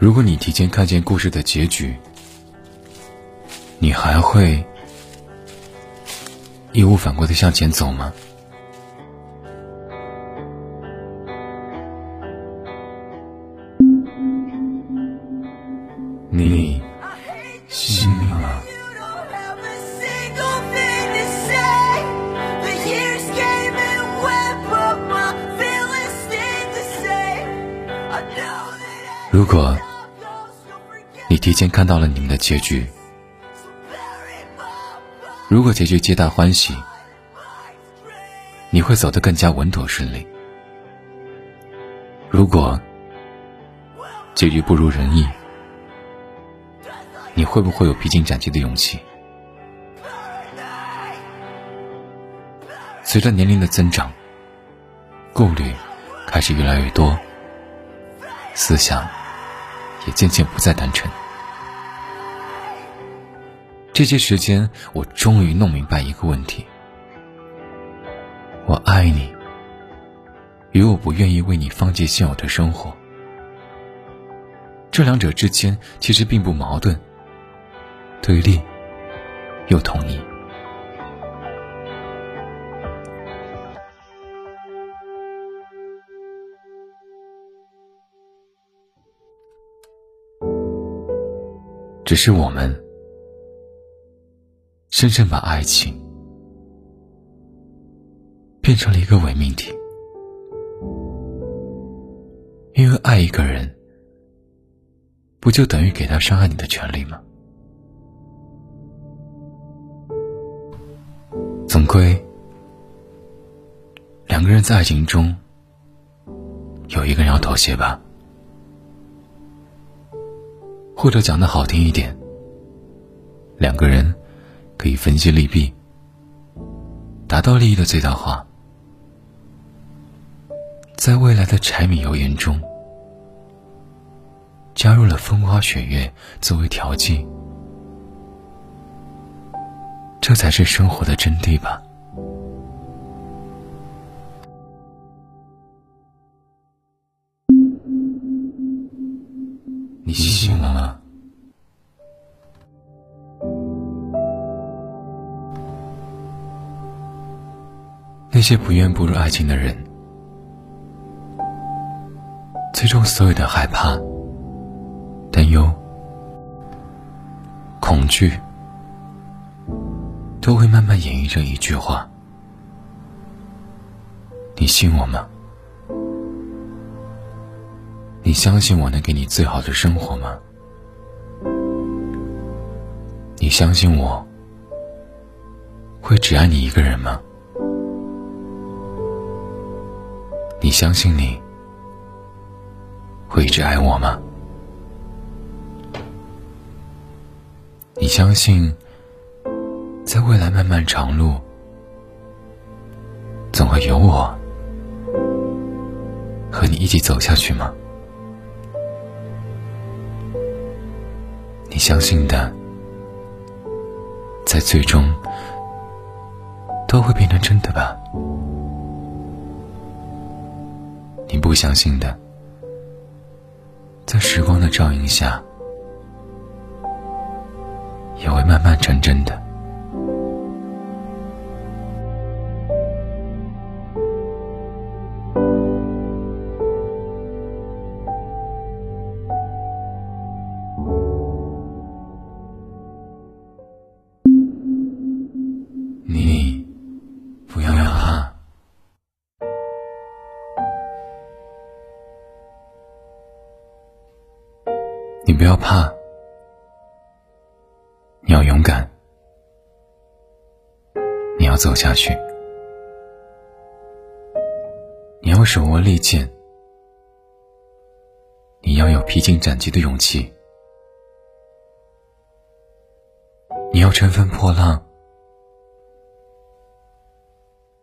如果你提前看见故事的结局，你还会义无反顾的向前走吗？你信吗？如果你提前看到了你们的结局，如果结局皆大欢喜，你会走得更加稳妥顺利；如果结局不如人意，你会不会有披荆斩棘的勇气？随着年龄的增长，顾虑开始越来越多，思想也渐渐不再单纯。这些时间，我终于弄明白一个问题：我爱你，与我不愿意为你放弃现有的生活，这两者之间其实并不矛盾。对立，又统一。只是我们深深把爱情变成了一个伪命题，因为爱一个人，不就等于给他伤害你的权利吗？总归，两个人在爱情中，有一个人要妥协吧。或者讲的好听一点，两个人可以分析利弊，达到利益的最大化。在未来的柴米油盐中，加入了风花雪月作为调剂。这才是生活的真谛吧。你醒了吗？那些不愿步入爱情的人，最终所有的害怕、担忧、恐惧。都会慢慢演绎成一句话：“你信我吗？你相信我能给你最好的生活吗？你相信我会只爱你一个人吗？你相信你会一直爱我吗？你相信？”在未来漫漫长路，总会有我和你一起走下去吗？你相信的，在最终都会变成真的吧？你不相信的，在时光的照应下，也会慢慢成真的。你不要怕，你要勇敢，你要走下去，你要手握利剑，你要有披荆斩棘的勇气，你要乘风破浪，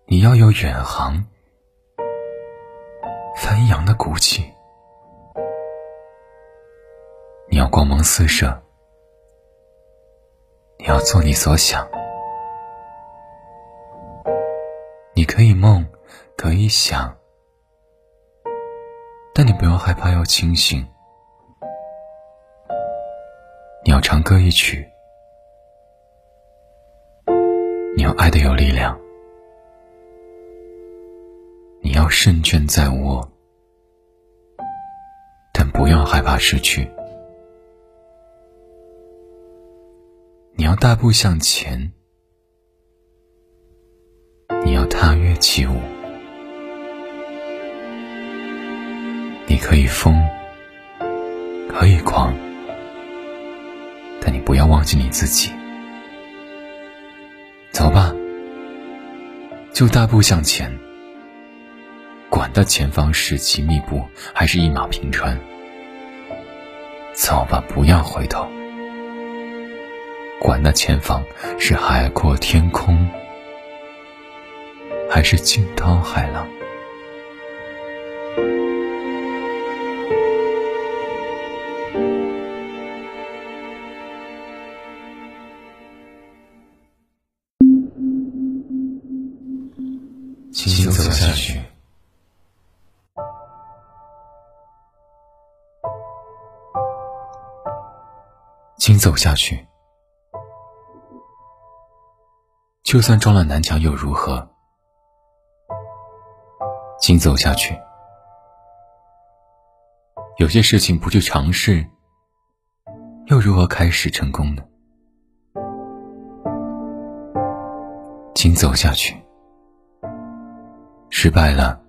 你要有远航、翻扬的骨气。你要光芒四射，你要做你所想，你可以梦，可以想，但你不要害怕要清醒，你要长歌一曲，你要爱的有力量，你要胜券在握，但不要害怕失去。你要大步向前，你要踏月起舞，你可以疯，可以狂。但你不要忘记你自己。走吧，就大步向前。管他前方是奇密布，还是一马平川。走吧，不要回头。管那前方是海阔天空，还是惊涛骇浪。请走下去，请走下去。就算撞了南墙又如何？请走下去。有些事情不去尝试，又如何开始成功呢？请走下去。失败了，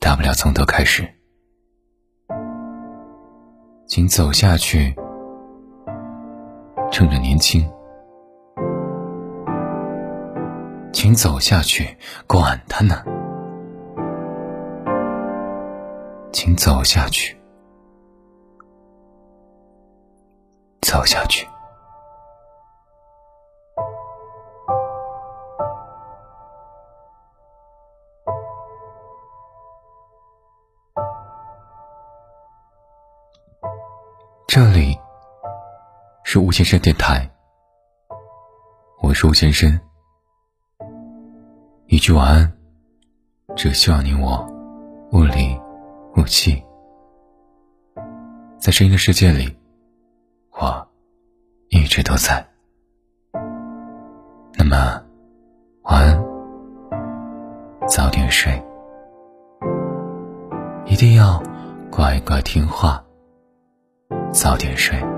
大不了从头开始。请走下去，趁着年轻。请走下去，管他呢。请走下去，走下去。这里是吴先生电台，我是吴先生。一句晚安，只希望你我物理无气，在声音的世界里，我一直都在。那么，晚安，早点睡，一定要乖乖听话。早点睡。